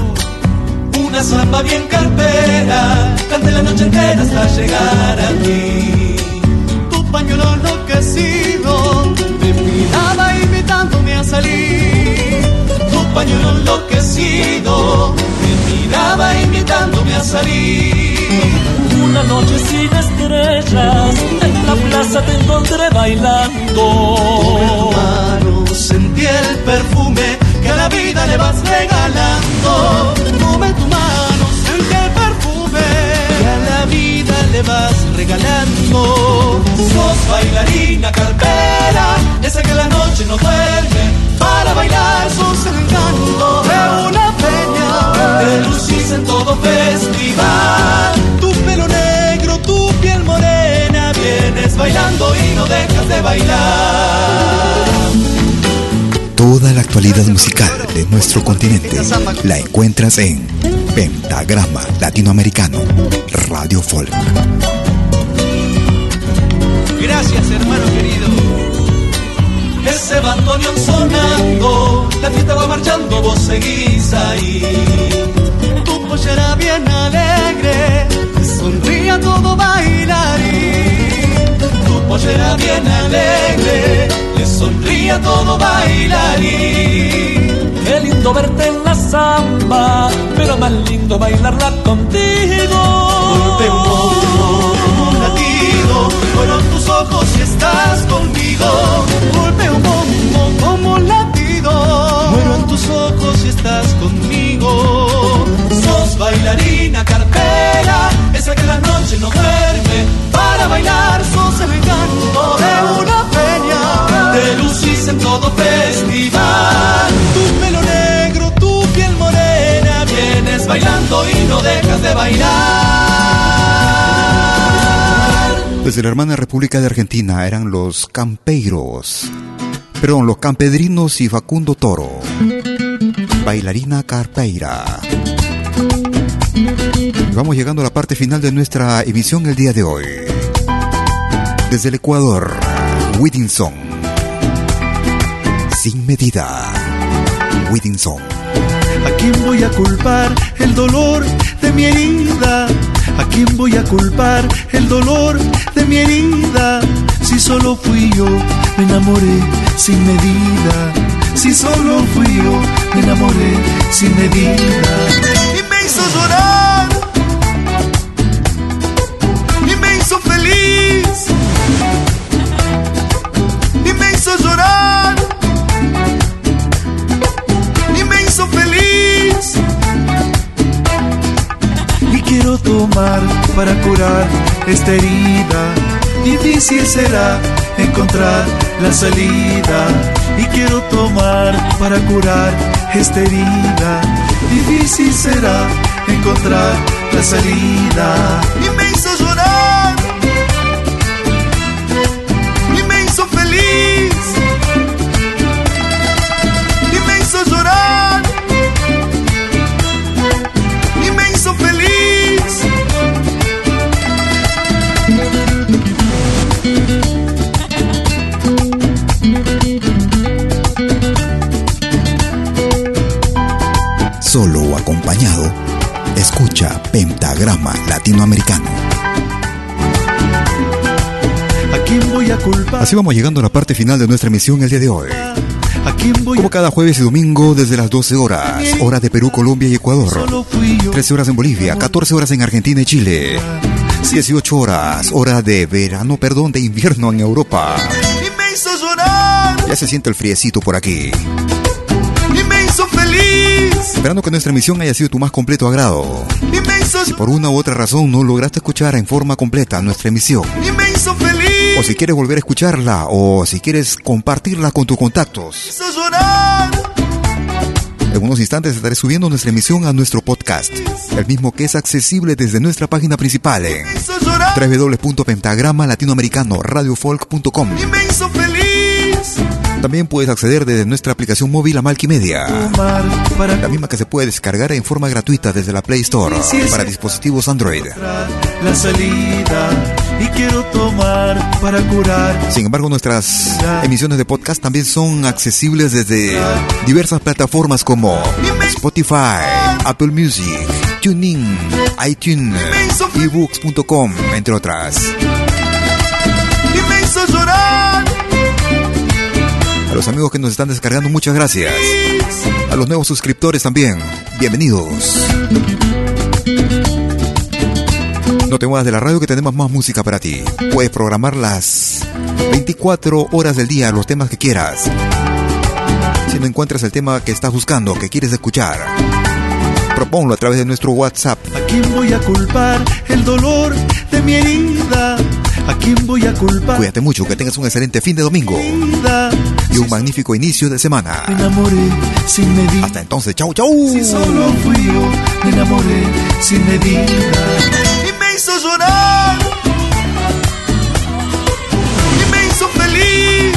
Una samba bien carpera, cante la noche entera hasta llegar a ti. Tu pañuelo enloquecido compañero enloquecido me miraba invitándome a salir. Una noche sin estrellas, en la plaza te encontré bailando. Mano, sentí el perfume que a la vida le vas regalando. Le vas regalando. Sos bailarina carpera, esa que la noche no duerme. Para bailar sos el encanto de una peña, te lucís en todo festival. Tu pelo negro, tu piel morena, vienes bailando y no dejas de bailar. Toda la actualidad musical de nuestro continente la encuentras en Pentagrama Latinoamericano, Radio Folk. Gracias, hermano querido. Ese bandoneón sonando, la fiesta va marchando, vos seguís ahí. Tu pollera bien alegre, sonríe a todo bailarín. Tu pollera bien alegre, le sonríe a todo bailarín. Lindo verte en la samba, pero más lindo bailarla contigo. Golpe un un latido, fueron tus ojos y estás conmigo. Golpe un bombo como un latido, muero en tus ojos y estás conmigo. Sos bailarina carpera, esa que la noche no duerme. Para bailar sos el encanto de una peña, te lucís en todo festival. Bailando y no dejas de bailar. Desde la hermana República de Argentina eran los campeiros. Perdón, los campedrinos y Facundo Toro. Bailarina Carpeira. Vamos llegando a la parte final de nuestra emisión el día de hoy. Desde el Ecuador, Whittinson. Sin medida. Whittinson. ¿A quién voy a culpar el dolor de mi herida? ¿A quién voy a culpar el dolor de mi herida? Si solo fui yo, me enamoré sin medida. Si solo fui yo, me enamoré sin medida. Para curar esta herida. Difícil será encontrar la salida. Y quiero tomar para curar esta herida. Difícil será encontrar la salida. Latinoamericano. ¿A quién voy a culpar? Así vamos llegando a la parte final de nuestra emisión el día de hoy. ¿A quién voy Como cada jueves y domingo desde las 12 horas, hora de Perú, Colombia y Ecuador. Solo fui yo. 13 horas en Bolivia, 14 horas en Argentina y Chile. 18 horas, hora de verano, perdón, de invierno en Europa. Ya se siente el friecito por aquí. Y me hizo feliz. Esperando que nuestra emisión haya sido tu más completo agrado. Y Si por una u otra razón no lograste escuchar en forma completa nuestra emisión, o si quieres volver a escucharla, o si quieres compartirla con tus contactos, en unos instantes estaré subiendo nuestra emisión a nuestro podcast, el mismo que es accesible desde nuestra página principal en www.pentagrama latinoamericano radiofolk.com. También puedes acceder desde nuestra aplicación móvil a para la misma que se puede descargar en forma gratuita desde la Play Store para dispositivos Android. encontrar la salida. Y quiero tomar para curar. Sin embargo, nuestras emisiones de podcast también son accesibles desde diversas plataformas como Spotify, Apple Music, TuneIn, iTunes, ebooks.com, entre otras. Los amigos que nos están descargando, muchas gracias. A los nuevos suscriptores también, bienvenidos. No te muevas de la radio que tenemos más música para ti. Puedes programar las 24 horas del día, los temas que quieras. Si no encuentras el tema que estás buscando, que quieres escuchar, proponlo a través de nuestro WhatsApp. ¿A voy a culpar el dolor quién voy a culpar? Cuídate mucho, que tengas un excelente fin de domingo y un magnífico inicio de semana. Me enamoré sin medida. Hasta entonces, chau, chau. Si solo fui yo, me enamoré sin medida hizo llorar y me hizo feliz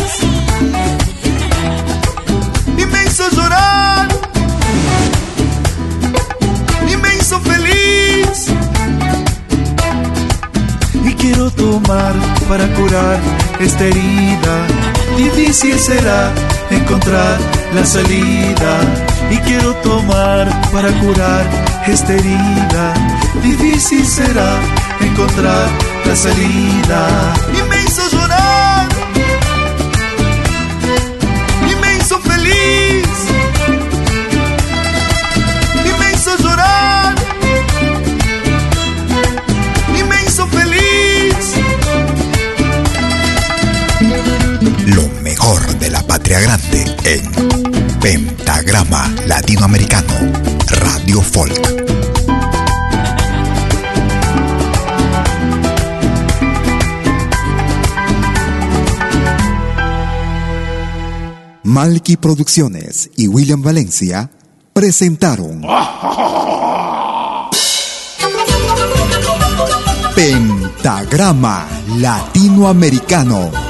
y me hizo llorar y me hizo feliz y quiero tomar para curar esta herida. Difícil será encontrar la salida. Y quiero tomar para curar esta herida. Difícil será encontrar la salida. Y me hizo llorar grande en Pentagrama Latinoamericano, Radio Folk. Malky Producciones y William Valencia presentaron Pentagrama Latinoamericano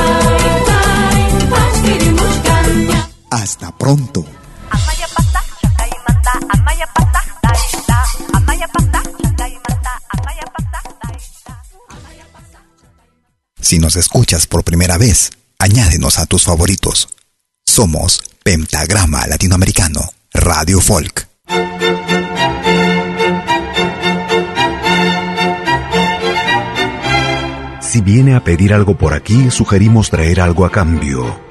Hasta pronto. Si nos escuchas por primera vez, añádenos a tus favoritos. Somos Pentagrama Latinoamericano, Radio Folk. Si viene a pedir algo por aquí, sugerimos traer algo a cambio.